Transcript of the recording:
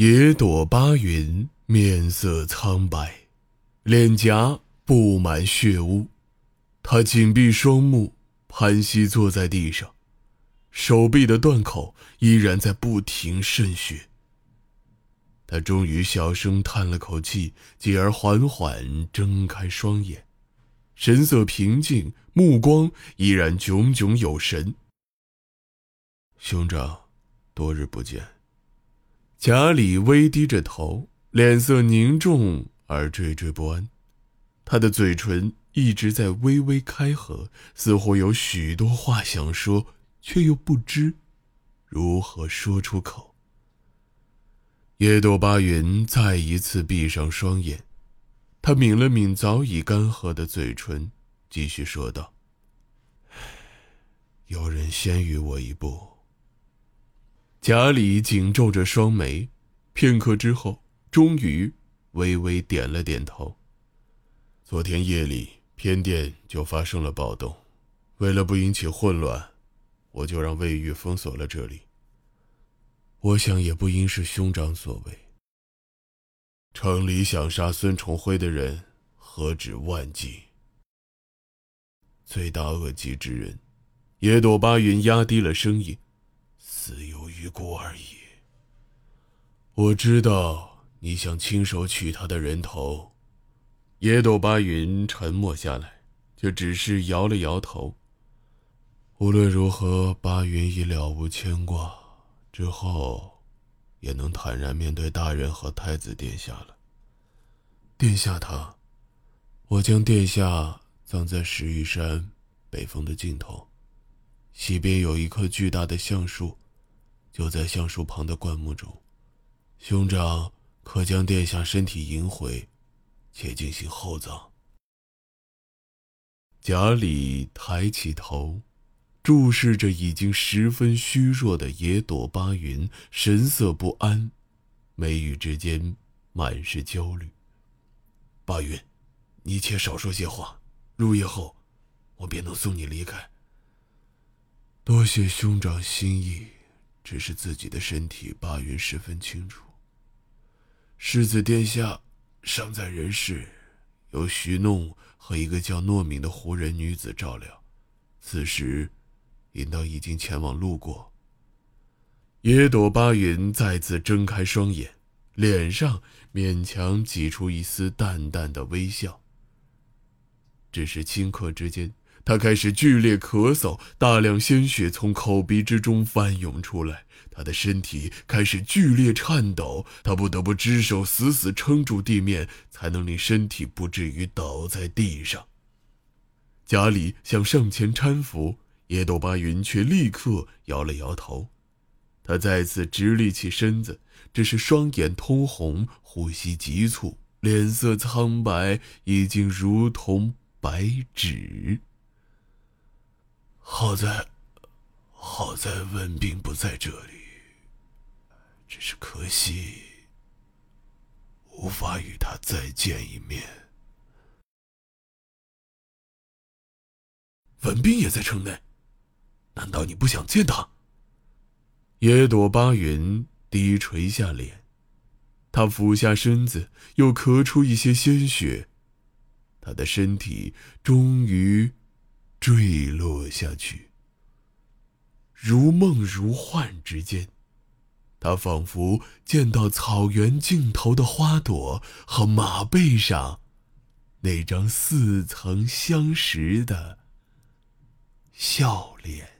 野朵巴云面色苍白，脸颊布满血污，他紧闭双目，盘膝坐在地上，手臂的断口依然在不停渗血。他终于小声叹了口气，继而缓缓睁开双眼，神色平静，目光依然炯炯有神。兄长，多日不见。贾里微低着头，脸色凝重而惴惴不安，他的嘴唇一直在微微开合，似乎有许多话想说，却又不知如何说出口。野朵巴云再一次闭上双眼，他抿了抿早已干涸的嘴唇，继续说道：“有人先于我一步。”贾里紧皱着双眉，片刻之后，终于微微点了点头。昨天夜里，偏殿就发生了暴动，为了不引起混乱，我就让卫狱封锁了这里。我想也不应是兄长所为。城里想杀孙重辉的人何止万计，罪大恶极之人。野朵巴云压低了声音。死有余辜而已。我知道你想亲手取他的人头。野朵巴云沉默下来，却只是摇了摇头。无论如何，巴云已了无牵挂，之后也能坦然面对大人和太子殿下了。殿下他，我将殿下葬在石玉山北峰的尽头，西边有一棵巨大的橡树。就在橡树旁的灌木中，兄长可将殿下身体迎回，且进行厚葬。贾里抬起头，注视着已经十分虚弱的野朵巴云，神色不安，眉宇之间满是焦虑。巴云，你且少说些话，入夜后，我便能送你离开。多谢兄长心意。只是自己的身体，巴云十分清楚。世子殿下尚在人世，由徐弄和一个叫诺敏的胡人女子照料，此时应当已经前往路过。野朵巴云再次睁开双眼，脸上勉强挤出一丝淡淡的微笑。只是顷刻之间。他开始剧烈咳嗽，大量鲜血从口鼻之中翻涌出来，他的身体开始剧烈颤抖，他不得不只手死死撑住地面，才能令身体不至于倒在地上。家里想上前搀扶，野斗巴云却立刻摇了摇头。他再次直立起身子，只是双眼通红，呼吸急促，脸色苍白，已经如同白纸。好在，好在文斌不在这里。只是可惜，无法与他再见一面。文斌也在城内，难道你不想见他？野朵巴云低垂下脸，他俯下身子，又咳出一些鲜血，他的身体终于。坠落下去，如梦如幻之间，他仿佛见到草原尽头的花朵和马背上那张似曾相识的笑脸。